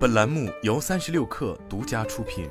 本栏目由三十六氪独家出品。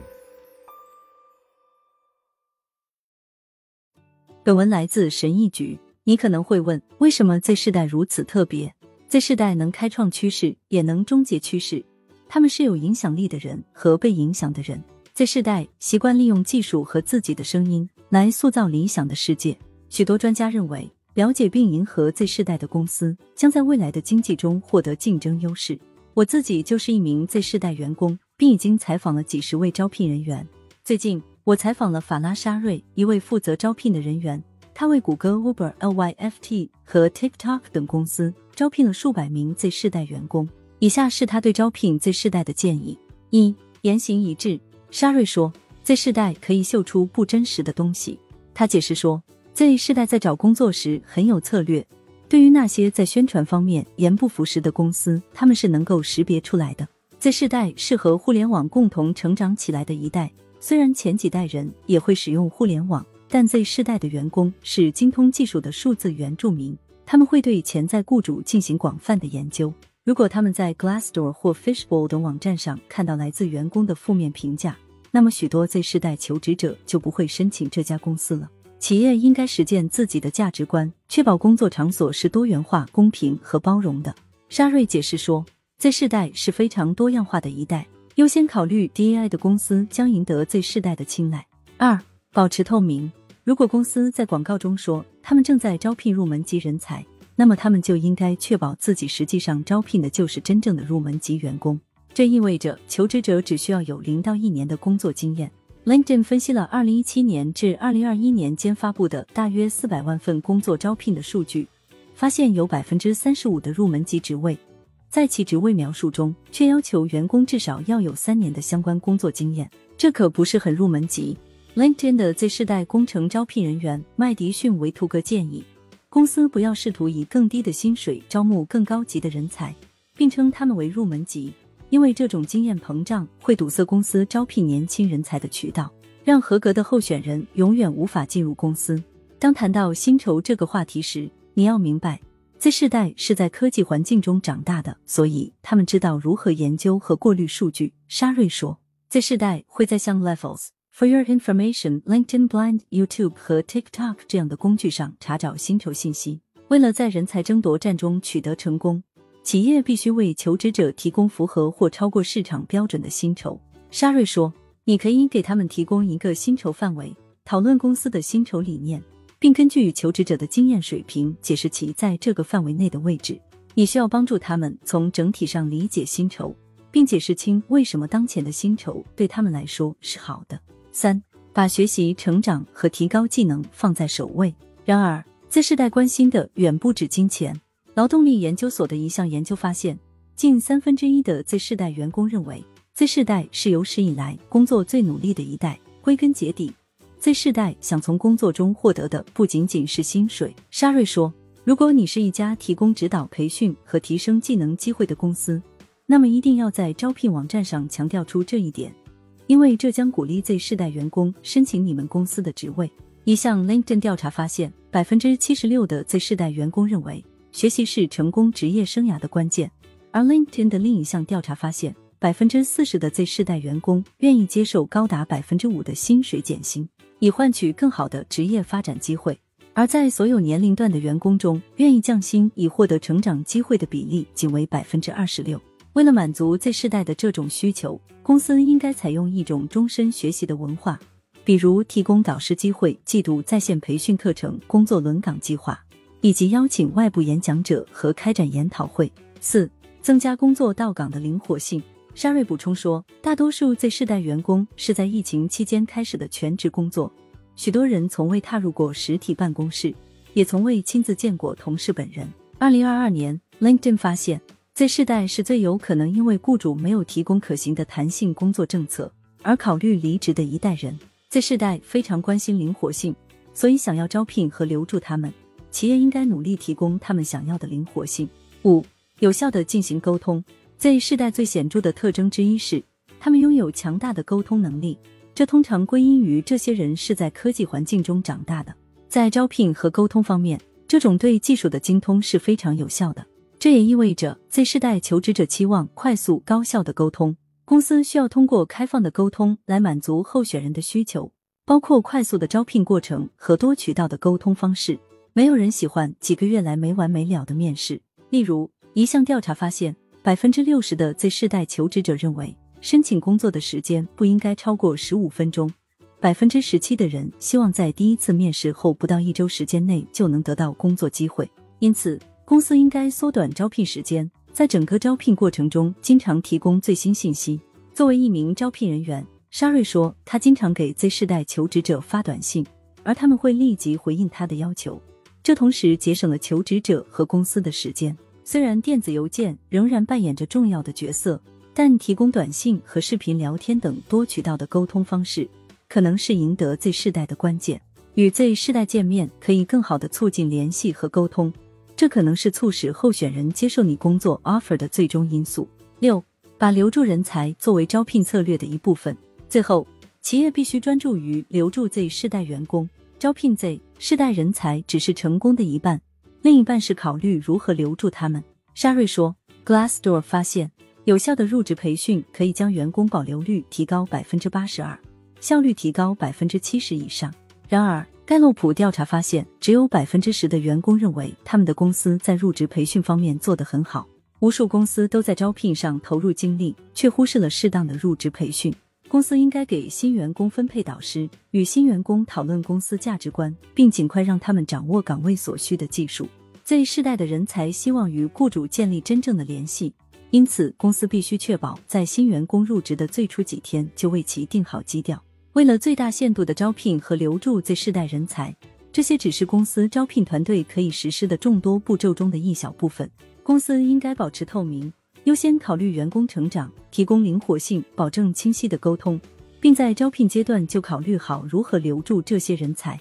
本文来自神意局。你可能会问，为什么 Z 世代如此特别？Z 世代能开创趋势，也能终结趋势。他们是有影响力的人和被影响的人。Z 世代习惯利用技术和自己的声音来塑造理想的世界。许多专家认为，了解并迎合 Z 世代的公司将在未来的经济中获得竞争优势。我自己就是一名 Z 世代员工，并已经采访了几十位招聘人员。最近，我采访了法拉沙瑞，一位负责招聘的人员。他为谷歌、Uber、Lyft 和 TikTok 等公司招聘了数百名 Z 世代员工。以下是他对招聘 Z 世代的建议：一、言行一致。沙瑞说，Z 世代可以嗅出不真实的东西。他解释说，Z 世代在找工作时很有策略。对于那些在宣传方面言不符实的公司，他们是能够识别出来的。Z 世代是和互联网共同成长起来的一代，虽然前几代人也会使用互联网，但 Z 世代的员工是精通技术的数字原住民，他们会对潜在雇主进行广泛的研究。如果他们在 Glassdoor 或 Fishbowl 等网站上看到来自员工的负面评价，那么许多 Z 世代求职者就不会申请这家公司了。企业应该实践自己的价值观，确保工作场所是多元化、公平和包容的。沙瑞解释说，Z 世代是非常多样化的一代，优先考虑 DAI 的公司将赢得 Z 世代的青睐。二、保持透明。如果公司在广告中说他们正在招聘入门级人才，那么他们就应该确保自己实际上招聘的就是真正的入门级员工。这意味着求职者只需要有零到一年的工作经验。LinkedIn 分析了二零一七年至二零二一年间发布的大约四百万份工作招聘的数据，发现有百分之三十五的入门级职位，在其职位描述中却要求员工至少要有三年的相关工作经验，这可不是很入门级。LinkedIn 的 Z 世代工程招聘人员麦迪逊维图格建议，公司不要试图以更低的薪水招募更高级的人才，并称他们为入门级。因为这种经验膨胀会堵塞公司招聘年轻人才的渠道，让合格的候选人永远无法进入公司。当谈到薪酬这个话题时，你要明白，Z 世代是在科技环境中长大的，所以他们知道如何研究和过滤数据。沙瑞说，Z 世代会在像 Levels、For Your Information、LinkedIn Blind、YouTube 和 TikTok 这样的工具上查找薪酬信息。为了在人才争夺战中取得成功。企业必须为求职者提供符合或超过市场标准的薪酬。沙瑞说：“你可以给他们提供一个薪酬范围，讨论公司的薪酬理念，并根据求职者的经验水平解释其在这个范围内的位置。你需要帮助他们从整体上理解薪酬，并解释清为什么当前的薪酬对他们来说是好的。”三，把学习、成长和提高技能放在首位。然而，Z 世代关心的远不止金钱。劳动力研究所的一项研究发现，近三分之一的 Z 世代员工认为，Z 世代是有史以来工作最努力的一代。归根结底，Z 世代想从工作中获得的不仅仅是薪水。沙瑞说：“如果你是一家提供指导、培训和提升技能机会的公司，那么一定要在招聘网站上强调出这一点，因为这将鼓励 Z 世代员工申请你们公司的职位。”一项 LinkedIn 调查发现，百分之七十六的 Z 世代员工认为。学习是成功职业生涯的关键，而 LinkedIn 的另一项调查发现，百分之四十的 Z 世代员工愿意接受高达百分之五的薪水减薪，以换取更好的职业发展机会；而在所有年龄段的员工中，愿意降薪以获得成长机会的比例仅为百分之二十六。为了满足 Z 世代的这种需求，公司应该采用一种终身学习的文化，比如提供导师机会、季度在线培训课程、工作轮岗计划。以及邀请外部演讲者和开展研讨会。四、增加工作到岗的灵活性。沙瑞补充说，大多数 Z 世代员工是在疫情期间开始的全职工作，许多人从未踏入过实体办公室，也从未亲自见过同事本人。二零二二年，LinkedIn 发现，Z 世代是最有可能因为雇主没有提供可行的弹性工作政策而考虑离职的一代人。Z 世代非常关心灵活性，所以想要招聘和留住他们。企业应该努力提供他们想要的灵活性。五、有效的进行沟通。Z 世代最显著的特征之一是，他们拥有强大的沟通能力。这通常归因于这些人是在科技环境中长大的。在招聘和沟通方面，这种对技术的精通是非常有效的。这也意味着 Z 世代求职者期望快速高效的沟通，公司需要通过开放的沟通来满足候选人的需求，包括快速的招聘过程和多渠道的沟通方式。没有人喜欢几个月来没完没了的面试。例如，一项调查发现，百分之六十的 Z 世代求职者认为申请工作的时间不应该超过十五分钟，百分之十七的人希望在第一次面试后不到一周时间内就能得到工作机会。因此，公司应该缩短招聘时间，在整个招聘过程中经常提供最新信息。作为一名招聘人员，沙瑞说，他经常给 Z 世代求职者发短信，而他们会立即回应他的要求。这同时节省了求职者和公司的时间。虽然电子邮件仍然扮演着重要的角色，但提供短信和视频聊天等多渠道的沟通方式，可能是赢得 Z 世代的关键。与 Z 世代见面可以更好的促进联系和沟通，这可能是促使候选人接受你工作 offer 的最终因素。六，把留住人才作为招聘策略的一部分。最后，企业必须专注于留住 Z 世代员工。招聘 Z 世代人才只是成功的一半，另一半是考虑如何留住他们。沙瑞说，Glassdoor 发现，有效的入职培训可以将员工保留率提高百分之八十二，效率提高百分之七十以上。然而，盖洛普调查发现，只有百分之十的员工认为他们的公司在入职培训方面做得很好。无数公司都在招聘上投入精力，却忽视了适当的入职培训。公司应该给新员工分配导师，与新员工讨论公司价值观，并尽快让他们掌握岗位所需的技术。Z 世代的人才希望与雇主建立真正的联系，因此公司必须确保在新员工入职的最初几天就为其定好基调。为了最大限度的招聘和留住 Z 世代人才，这些只是公司招聘团队可以实施的众多步骤中的一小部分。公司应该保持透明。优先考虑员工成长，提供灵活性，保证清晰的沟通，并在招聘阶段就考虑好如何留住这些人才。